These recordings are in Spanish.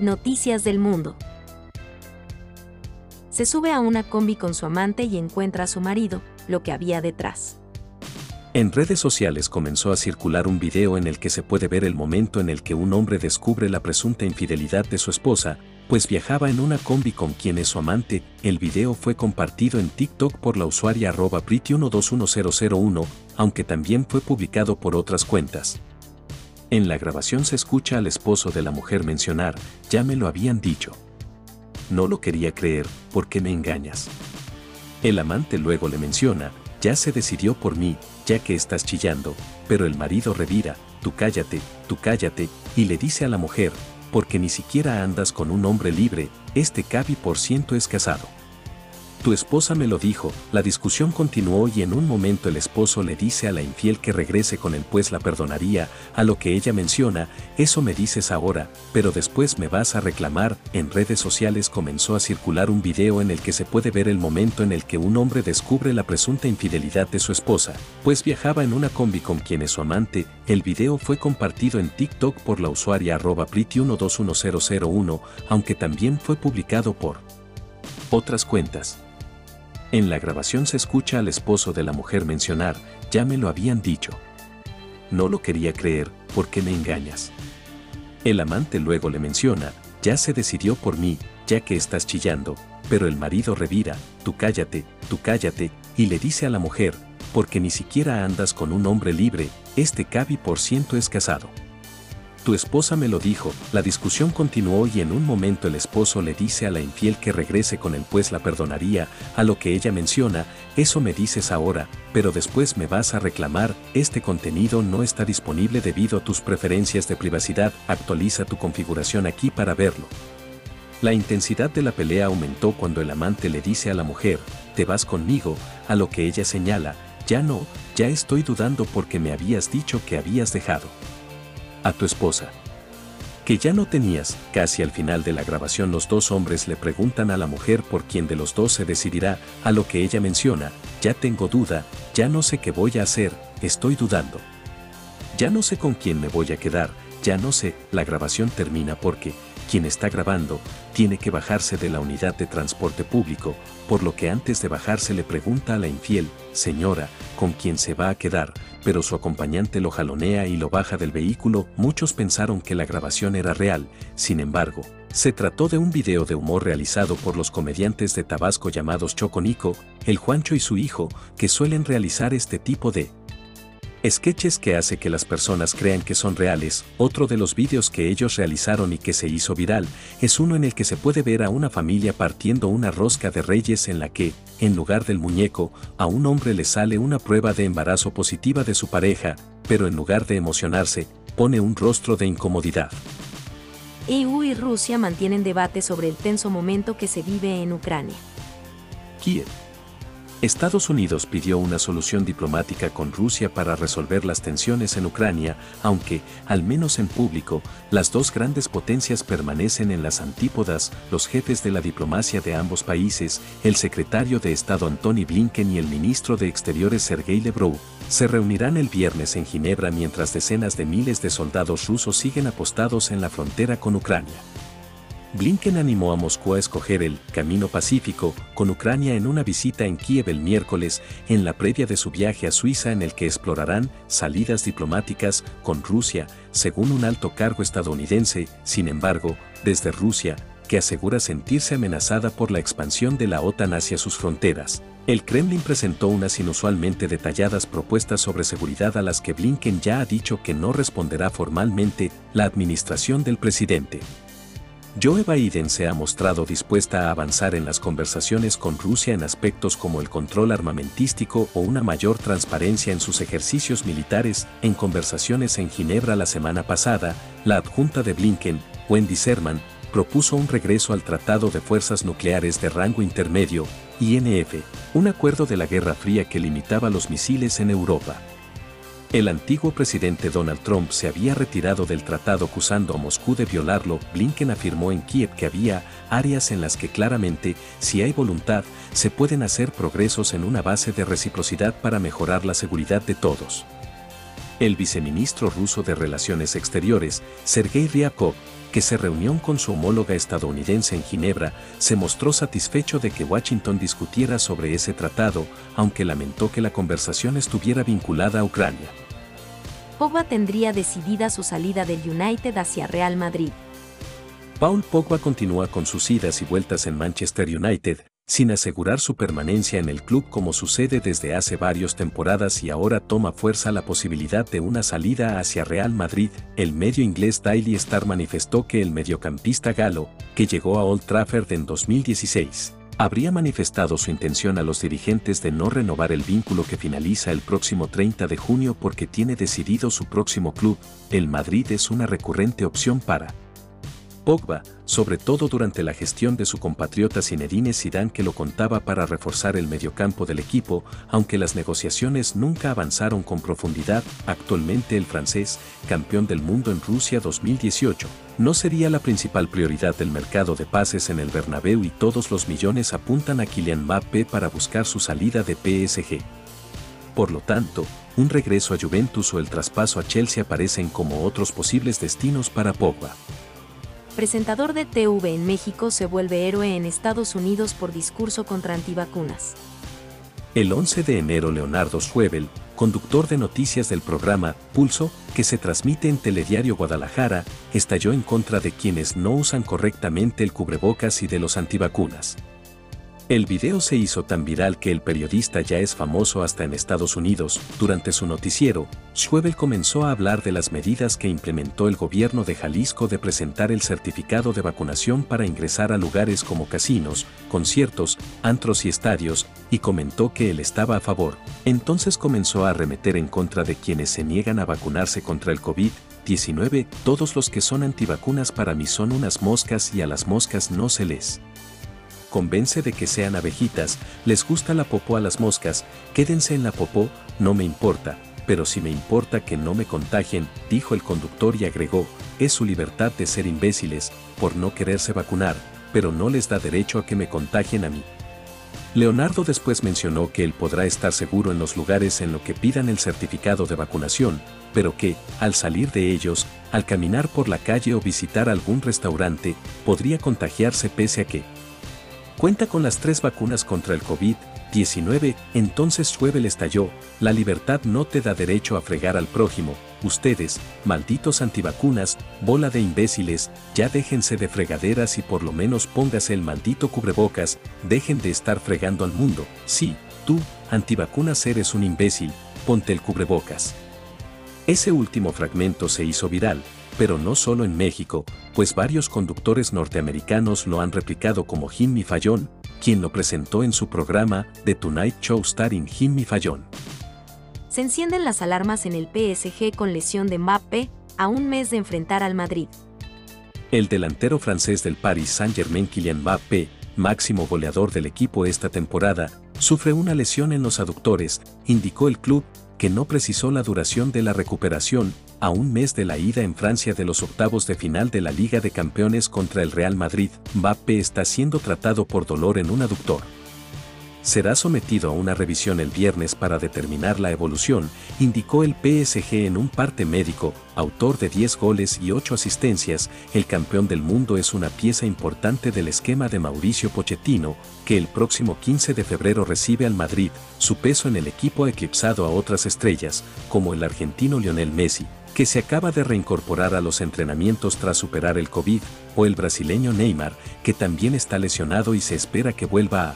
Noticias del Mundo. Se sube a una combi con su amante y encuentra a su marido, lo que había detrás. En redes sociales comenzó a circular un video en el que se puede ver el momento en el que un hombre descubre la presunta infidelidad de su esposa, pues viajaba en una combi con quien es su amante. El video fue compartido en TikTok por la usuaria arroba pretty121001, aunque también fue publicado por otras cuentas. En la grabación se escucha al esposo de la mujer mencionar, ya me lo habían dicho. No lo quería creer, ¿por qué me engañas? El amante luego le menciona, ya se decidió por mí, ya que estás chillando, pero el marido revira, tú cállate, tú cállate, y le dice a la mujer, porque ni siquiera andas con un hombre libre, este cabi por ciento es casado. Tu esposa me lo dijo, la discusión continuó y en un momento el esposo le dice a la infiel que regrese con él pues la perdonaría, a lo que ella menciona, eso me dices ahora, pero después me vas a reclamar, en redes sociales comenzó a circular un video en el que se puede ver el momento en el que un hombre descubre la presunta infidelidad de su esposa, pues viajaba en una combi con quien es su amante, el video fue compartido en TikTok por la usuaria arroba 121001 aunque también fue publicado por otras cuentas. En la grabación se escucha al esposo de la mujer mencionar, ya me lo habían dicho. No lo quería creer, ¿por qué me engañas? El amante luego le menciona, ya se decidió por mí, ya que estás chillando, pero el marido revira, tú cállate, tú cállate, y le dice a la mujer, porque ni siquiera andas con un hombre libre, este cabi por ciento es casado. Tu esposa me lo dijo, la discusión continuó y en un momento el esposo le dice a la infiel que regrese con él pues la perdonaría, a lo que ella menciona, eso me dices ahora, pero después me vas a reclamar, este contenido no está disponible debido a tus preferencias de privacidad, actualiza tu configuración aquí para verlo. La intensidad de la pelea aumentó cuando el amante le dice a la mujer, te vas conmigo, a lo que ella señala, ya no, ya estoy dudando porque me habías dicho que habías dejado a tu esposa. Que ya no tenías, casi al final de la grabación los dos hombres le preguntan a la mujer por quién de los dos se decidirá, a lo que ella menciona, ya tengo duda, ya no sé qué voy a hacer, estoy dudando. Ya no sé con quién me voy a quedar, ya no sé, la grabación termina porque, quien está grabando, tiene que bajarse de la unidad de transporte público, por lo que antes de bajarse le pregunta a la infiel, señora, ¿con quién se va a quedar? Pero su acompañante lo jalonea y lo baja del vehículo, muchos pensaron que la grabación era real, sin embargo, se trató de un video de humor realizado por los comediantes de Tabasco llamados Choconico, el Juancho y su hijo, que suelen realizar este tipo de Sketches que hace que las personas crean que son reales. Otro de los vídeos que ellos realizaron y que se hizo viral es uno en el que se puede ver a una familia partiendo una rosca de reyes en la que, en lugar del muñeco, a un hombre le sale una prueba de embarazo positiva de su pareja, pero en lugar de emocionarse, pone un rostro de incomodidad. EU y Rusia mantienen debate sobre el tenso momento que se vive en Ucrania. Kiev Estados Unidos pidió una solución diplomática con Rusia para resolver las tensiones en Ucrania, aunque, al menos en público, las dos grandes potencias permanecen en las antípodas, los jefes de la diplomacia de ambos países, el secretario de Estado Antony Blinken y el ministro de Exteriores Sergei Lavrov, se reunirán el viernes en Ginebra mientras decenas de miles de soldados rusos siguen apostados en la frontera con Ucrania. Blinken animó a Moscú a escoger el camino pacífico con Ucrania en una visita en Kiev el miércoles, en la previa de su viaje a Suiza en el que explorarán salidas diplomáticas con Rusia, según un alto cargo estadounidense, sin embargo, desde Rusia, que asegura sentirse amenazada por la expansión de la OTAN hacia sus fronteras. El Kremlin presentó unas inusualmente detalladas propuestas sobre seguridad a las que Blinken ya ha dicho que no responderá formalmente la administración del presidente. Joe Biden se ha mostrado dispuesta a avanzar en las conversaciones con Rusia en aspectos como el control armamentístico o una mayor transparencia en sus ejercicios militares. En conversaciones en Ginebra la semana pasada, la adjunta de Blinken, Wendy Sherman, propuso un regreso al Tratado de Fuerzas Nucleares de Rango Intermedio, INF, un acuerdo de la Guerra Fría que limitaba los misiles en Europa. El antiguo presidente Donald Trump se había retirado del tratado acusando a Moscú de violarlo. Blinken afirmó en Kiev que había áreas en las que claramente, si hay voluntad, se pueden hacer progresos en una base de reciprocidad para mejorar la seguridad de todos. El viceministro ruso de Relaciones Exteriores, Sergei Ryabkov, que se reunió con su homóloga estadounidense en Ginebra, se mostró satisfecho de que Washington discutiera sobre ese tratado, aunque lamentó que la conversación estuviera vinculada a Ucrania. Pogba tendría decidida su salida del United hacia Real Madrid. Paul Pogba continúa con sus idas y vueltas en Manchester United, sin asegurar su permanencia en el club como sucede desde hace varias temporadas y ahora toma fuerza la posibilidad de una salida hacia Real Madrid. El medio inglés Daily Star manifestó que el mediocampista galo, que llegó a Old Trafford en 2016, habría manifestado su intención a los dirigentes de no renovar el vínculo que finaliza el próximo 30 de junio porque tiene decidido su próximo club, el Madrid es una recurrente opción para Pogba, sobre todo durante la gestión de su compatriota Zinedine Zidane que lo contaba para reforzar el mediocampo del equipo, aunque las negociaciones nunca avanzaron con profundidad, actualmente el francés, campeón del mundo en Rusia 2018, no sería la principal prioridad del mercado de pases en el Bernabéu y todos los millones apuntan a Kylian Mbappé para buscar su salida de PSG. Por lo tanto, un regreso a Juventus o el traspaso a Chelsea aparecen como otros posibles destinos para Pogba presentador de TV en México se vuelve héroe en Estados Unidos por discurso contra antivacunas. El 11 de enero Leonardo Schwebel, conductor de noticias del programa Pulso, que se transmite en Telediario Guadalajara, estalló en contra de quienes no usan correctamente el cubrebocas y de los antivacunas. El video se hizo tan viral que el periodista ya es famoso hasta en Estados Unidos. Durante su noticiero, Schwebel comenzó a hablar de las medidas que implementó el gobierno de Jalisco de presentar el certificado de vacunación para ingresar a lugares como casinos, conciertos, antros y estadios, y comentó que él estaba a favor. Entonces comenzó a arremeter en contra de quienes se niegan a vacunarse contra el COVID-19. Todos los que son antivacunas para mí son unas moscas y a las moscas no se les convence de que sean abejitas, les gusta la popó a las moscas, quédense en la popó, no me importa, pero si me importa que no me contagien, dijo el conductor y agregó, es su libertad de ser imbéciles, por no quererse vacunar, pero no les da derecho a que me contagien a mí. Leonardo después mencionó que él podrá estar seguro en los lugares en los que pidan el certificado de vacunación, pero que, al salir de ellos, al caminar por la calle o visitar algún restaurante, podría contagiarse pese a que, Cuenta con las tres vacunas contra el COVID-19, entonces Schwebel estalló, la libertad no te da derecho a fregar al prójimo, ustedes, malditos antivacunas, bola de imbéciles, ya déjense de fregaderas y por lo menos póngase el maldito cubrebocas, dejen de estar fregando al mundo, sí, tú, antivacunas eres un imbécil, ponte el cubrebocas. Ese último fragmento se hizo viral, pero no solo en México, pues varios conductores norteamericanos lo han replicado como Jimmy Fallon, quien lo presentó en su programa The Tonight Show starring Jimmy Fallon. Se encienden las alarmas en el PSG con lesión de Mbappé, a un mes de enfrentar al Madrid. El delantero francés del Paris Saint-Germain Kylian Mbappé, máximo goleador del equipo esta temporada, sufre una lesión en los aductores, indicó el club, que no precisó la duración de la recuperación, a un mes de la ida en Francia de los octavos de final de la Liga de Campeones contra el Real Madrid, Mbappé está siendo tratado por dolor en un aductor. Será sometido a una revisión el viernes para determinar la evolución, indicó el PSG en un parte médico, autor de 10 goles y 8 asistencias, el campeón del mundo es una pieza importante del esquema de Mauricio Pochettino, que el próximo 15 de febrero recibe al Madrid, su peso en el equipo ha eclipsado a otras estrellas, como el argentino Lionel Messi, que se acaba de reincorporar a los entrenamientos tras superar el COVID, o el brasileño Neymar, que también está lesionado y se espera que vuelva a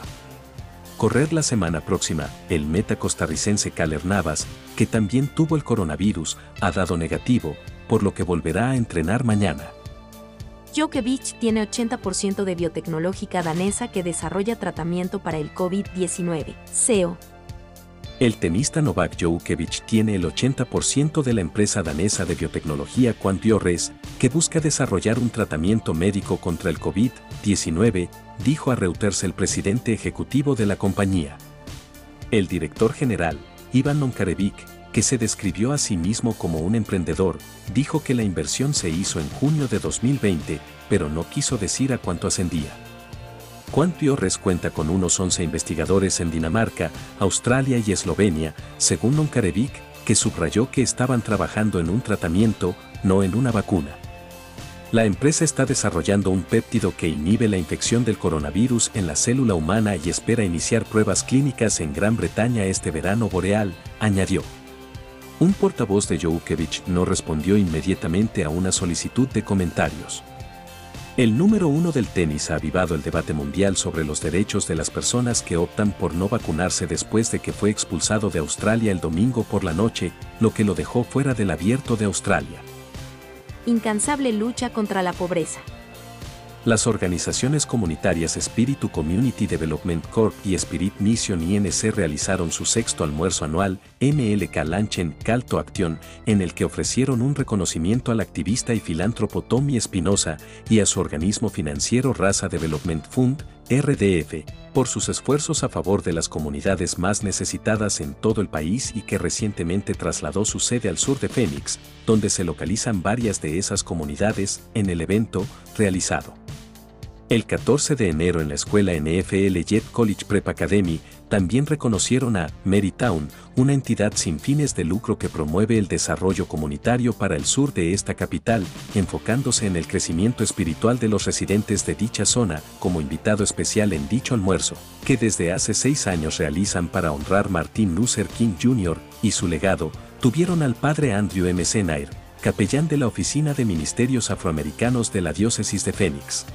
correr la semana próxima, el meta costarricense Caler Navas, que también tuvo el coronavirus, ha dado negativo, por lo que volverá a entrenar mañana. Djokovic tiene 80% de biotecnológica danesa que desarrolla tratamiento para el COVID-19. SEO. El tenista Novak Djokovic tiene el 80% de la empresa danesa de biotecnología QuantBiores, que busca desarrollar un tratamiento médico contra el COVID-19, dijo a Reuters el presidente ejecutivo de la compañía. El director general, Ivan Nonkarevic, que se describió a sí mismo como un emprendedor, dijo que la inversión se hizo en junio de 2020, pero no quiso decir a cuánto ascendía. Quantiores cuenta con unos 11 investigadores en Dinamarca, Australia y Eslovenia, según Nonkarevic, que subrayó que estaban trabajando en un tratamiento, no en una vacuna. La empresa está desarrollando un péptido que inhibe la infección del coronavirus en la célula humana y espera iniciar pruebas clínicas en Gran Bretaña este verano boreal, añadió. Un portavoz de Joukevich no respondió inmediatamente a una solicitud de comentarios. El número uno del tenis ha avivado el debate mundial sobre los derechos de las personas que optan por no vacunarse después de que fue expulsado de Australia el domingo por la noche, lo que lo dejó fuera del abierto de Australia incansable lucha contra la pobreza. Las organizaciones comunitarias Espíritu Community Development Corp y Spirit Mission INC realizaron su sexto almuerzo anual, MLK Lanchen Calto Action, en el que ofrecieron un reconocimiento al activista y filántropo Tommy Espinosa y a su organismo financiero Raza Development Fund, RDF, por sus esfuerzos a favor de las comunidades más necesitadas en todo el país y que recientemente trasladó su sede al sur de Phoenix, donde se localizan varias de esas comunidades, en el evento realizado. El 14 de enero en la escuela NFL Jet College Prep Academy, también reconocieron a Marytown, una entidad sin fines de lucro que promueve el desarrollo comunitario para el sur de esta capital, enfocándose en el crecimiento espiritual de los residentes de dicha zona, como invitado especial en dicho almuerzo, que desde hace seis años realizan para honrar Martin Luther King Jr. y su legado, tuvieron al padre Andrew M. Senair, capellán de la Oficina de Ministerios Afroamericanos de la Diócesis de Phoenix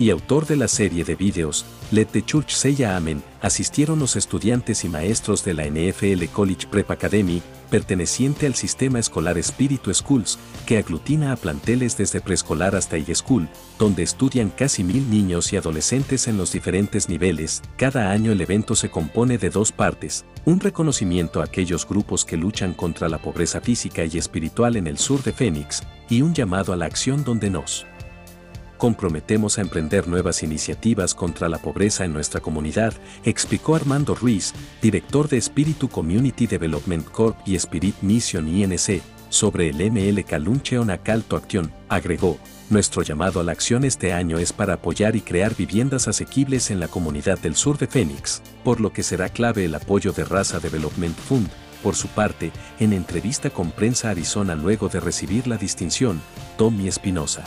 y autor de la serie de vídeos, Let the Church Say Amen, asistieron los estudiantes y maestros de la NFL College Prep Academy, perteneciente al sistema escolar Spiritu Schools, que aglutina a planteles desde preescolar hasta high school, donde estudian casi mil niños y adolescentes en los diferentes niveles. Cada año el evento se compone de dos partes, un reconocimiento a aquellos grupos que luchan contra la pobreza física y espiritual en el sur de Phoenix, y un llamado a la acción donde nos comprometemos a emprender nuevas iniciativas contra la pobreza en nuestra comunidad, explicó Armando Ruiz, director de Espíritu Community Development Corp y Spirit Mission INC, sobre el ML Caluncheon Calto Action, agregó, nuestro llamado a la acción este año es para apoyar y crear viviendas asequibles en la comunidad del sur de Phoenix, por lo que será clave el apoyo de Raza Development Fund. Por su parte, en entrevista con Prensa Arizona luego de recibir la distinción, Tommy Espinosa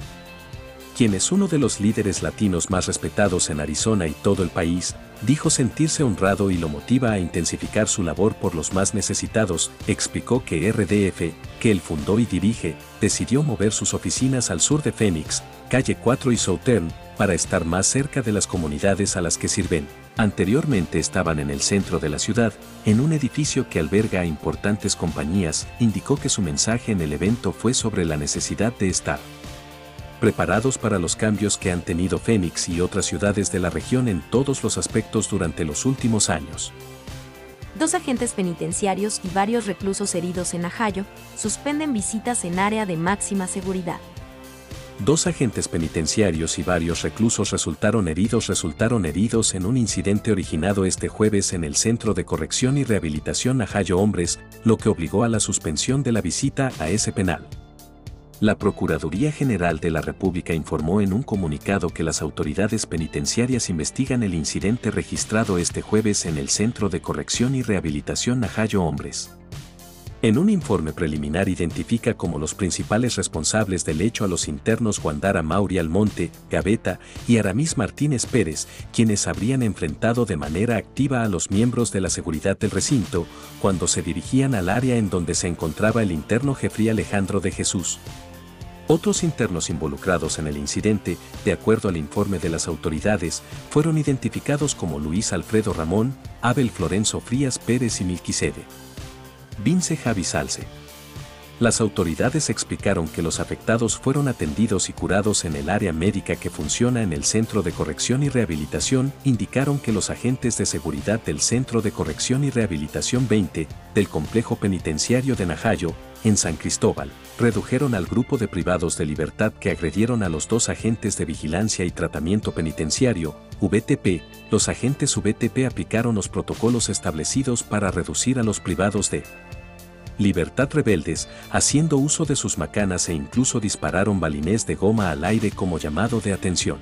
quien es uno de los líderes latinos más respetados en Arizona y todo el país, dijo sentirse honrado y lo motiva a intensificar su labor por los más necesitados, explicó que RDF, que él fundó y dirige, decidió mover sus oficinas al sur de Phoenix, calle 4 y Southern, para estar más cerca de las comunidades a las que sirven. Anteriormente estaban en el centro de la ciudad, en un edificio que alberga a importantes compañías, indicó que su mensaje en el evento fue sobre la necesidad de estar preparados para los cambios que han tenido Phoenix y otras ciudades de la región en todos los aspectos durante los últimos años. Dos agentes penitenciarios y varios reclusos heridos en Ajayo suspenden visitas en área de máxima seguridad. Dos agentes penitenciarios y varios reclusos resultaron heridos resultaron heridos en un incidente originado este jueves en el Centro de Corrección y Rehabilitación Ajayo Hombres, lo que obligó a la suspensión de la visita a ese penal. La Procuraduría General de la República informó en un comunicado que las autoridades penitenciarias investigan el incidente registrado este jueves en el Centro de Corrección y Rehabilitación Najayo Hombres. En un informe preliminar identifica como los principales responsables del hecho a los internos Guandara Mauri Almonte, Gaveta y Aramis Martínez Pérez, quienes habrían enfrentado de manera activa a los miembros de la seguridad del recinto cuando se dirigían al área en donde se encontraba el interno Jeffrey Alejandro de Jesús. Otros internos involucrados en el incidente, de acuerdo al informe de las autoridades, fueron identificados como Luis Alfredo Ramón, Abel Florenzo Frías Pérez y Milquisede. Vince Javi Salce. Las autoridades explicaron que los afectados fueron atendidos y curados en el área médica que funciona en el Centro de Corrección y Rehabilitación, indicaron que los agentes de seguridad del Centro de Corrección y Rehabilitación 20 del complejo penitenciario de Najayo, en San Cristóbal, redujeron al grupo de privados de libertad que agredieron a los dos agentes de vigilancia y tratamiento penitenciario, VTP, los agentes VTP aplicaron los protocolos establecidos para reducir a los privados de libertad rebeldes, haciendo uso de sus macanas e incluso dispararon balines de goma al aire como llamado de atención.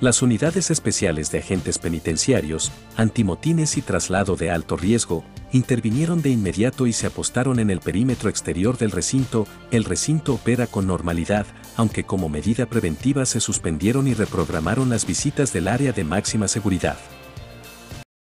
Las unidades especiales de agentes penitenciarios, antimotines y traslado de alto riesgo, intervinieron de inmediato y se apostaron en el perímetro exterior del recinto, el recinto opera con normalidad, aunque como medida preventiva se suspendieron y reprogramaron las visitas del área de máxima seguridad.